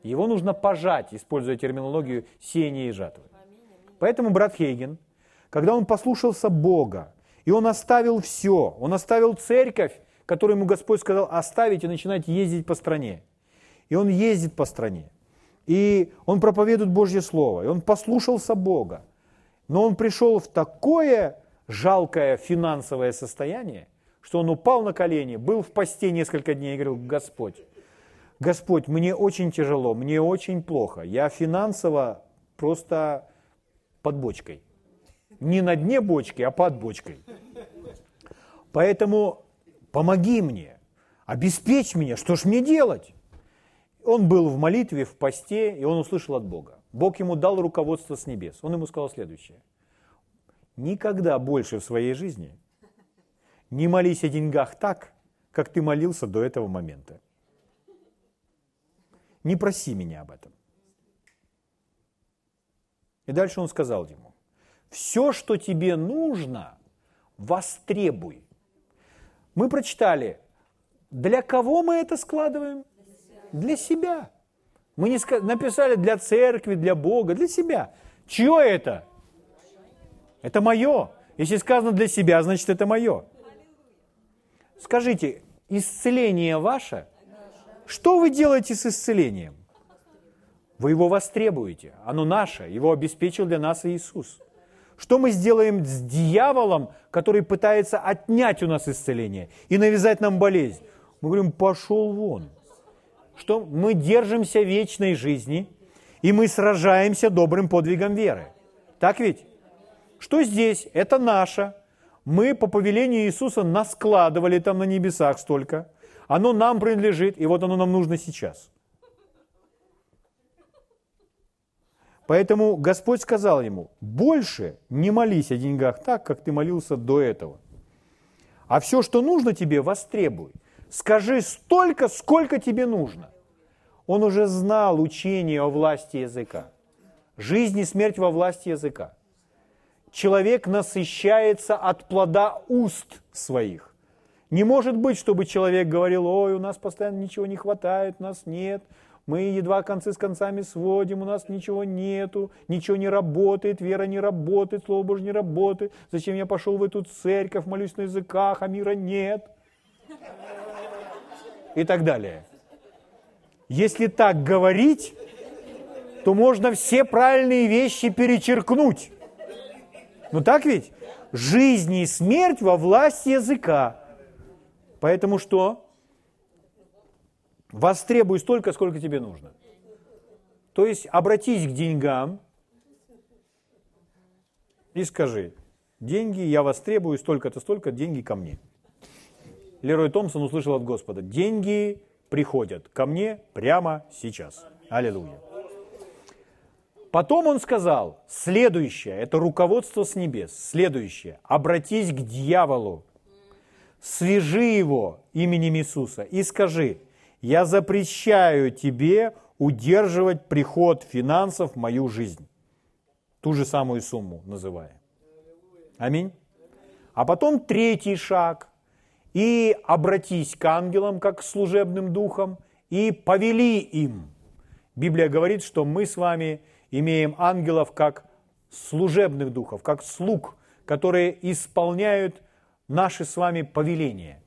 Его нужно пожать, используя терминологию сеяния и жатвы. Поэтому брат Хейген, когда он послушался Бога, и он оставил все, он оставил церковь, которую ему Господь сказал оставить и начинать ездить по стране. И он ездит по стране. И он проповедует Божье Слово. И он послушался Бога. Но он пришел в такое жалкое финансовое состояние, что он упал на колени, был в посте несколько дней и говорил, Господь, Господь, мне очень тяжело, мне очень плохо. Я финансово просто под бочкой. Не на дне бочки, а под бочкой. Поэтому помоги мне, обеспечь меня, что ж мне делать? Он был в молитве, в посте, и он услышал от Бога. Бог ему дал руководство с небес. Он ему сказал следующее. Никогда больше в своей жизни не молись о деньгах так, как ты молился до этого момента. Не проси меня об этом. И дальше он сказал ему, все, что тебе нужно, востребуй. Мы прочитали, для кого мы это складываем? Для себя. Мы не написали для церкви, для Бога, для себя. Чье это? Это мое. Если сказано для себя, значит это мое. Скажите, исцеление ваше? Что вы делаете с исцелением? Вы его востребуете. Оно наше. Его обеспечил для нас Иисус. Что мы сделаем с дьяволом, который пытается отнять у нас исцеление и навязать нам болезнь? Мы говорим, пошел вон. Что мы держимся вечной жизни, и мы сражаемся добрым подвигом веры. Так ведь? Что здесь? Это наше. Мы по повелению Иисуса наскладывали там на небесах столько. Оно нам принадлежит, и вот оно нам нужно сейчас. Поэтому Господь сказал ему, больше не молись о деньгах так, как ты молился до этого. А все, что нужно тебе, востребуй. Скажи столько, сколько тебе нужно. Он уже знал учение о власти языка. Жизнь и смерть во власти языка. Человек насыщается от плода уст своих. Не может быть, чтобы человек говорил, ой, у нас постоянно ничего не хватает, нас нет, мы едва концы с концами сводим, у нас ничего нету, ничего не работает, вера не работает, Слово Божье не работает. Зачем я пошел в эту церковь, молюсь на языках, а мира нет? И так далее. Если так говорить, то можно все правильные вещи перечеркнуть. Ну так ведь? Жизнь и смерть во власти языка. Поэтому что? Востребуй столько, сколько тебе нужно. То есть обратись к деньгам и скажи, деньги я востребую столько-то, столько, деньги ко мне. Лерой Томпсон услышал от Господа, деньги приходят ко мне прямо сейчас. Аллилуйя. Потом он сказал, следующее, это руководство с небес, следующее, обратись к дьяволу, свяжи его именем Иисуса и скажи, я запрещаю тебе удерживать приход финансов в мою жизнь. Ту же самую сумму называя. Аминь. А потом третий шаг. И обратись к ангелам, как к служебным духам, и повели им. Библия говорит, что мы с вами имеем ангелов как служебных духов, как слуг, которые исполняют наши с вами повеления.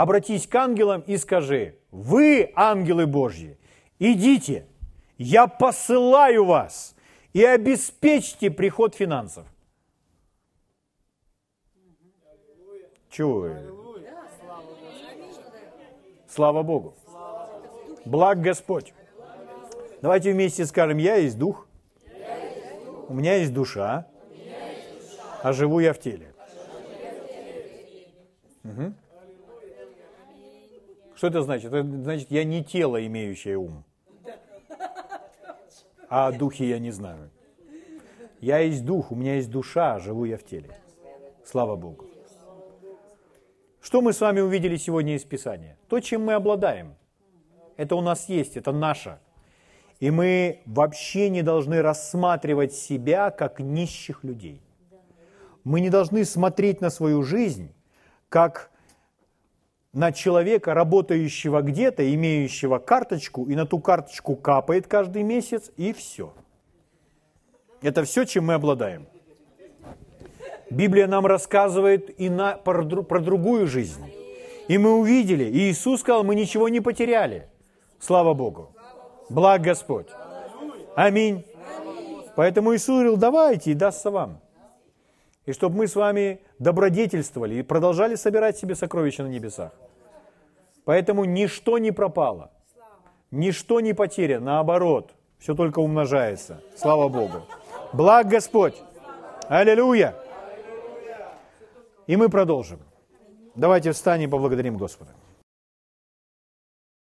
Обратись к ангелам и скажи, вы, ангелы Божьи, идите, я посылаю вас и обеспечьте приход финансов. Чего? Слава Богу. Благ Господь. Давайте вместе скажем, я есть дух, у меня есть душа, а живу я в теле. Угу. Что это значит? Это значит, я не тело, имеющее ум. А духе я не знаю. Я есть дух, у меня есть душа, живу я в теле. Слава Богу. Что мы с вами увидели сегодня из Писания? То, чем мы обладаем. Это у нас есть, это наше. И мы вообще не должны рассматривать себя как нищих людей. Мы не должны смотреть на свою жизнь как на человека, работающего где-то, имеющего карточку, и на ту карточку капает каждый месяц, и все. Это все, чем мы обладаем. Библия нам рассказывает и на, про, про другую жизнь. И мы увидели, и Иисус сказал, мы ничего не потеряли. Слава Богу. Благ Господь. Аминь. Поэтому Иисус говорил, давайте, и дастся вам. И чтобы мы с вами добродетельствовали и продолжали собирать себе сокровища на небесах. Поэтому ничто не пропало, ничто не потеряно, наоборот, все только умножается. Слава Богу. Благ Господь. Аллилуйя. И мы продолжим. Давайте встанем и поблагодарим Господа.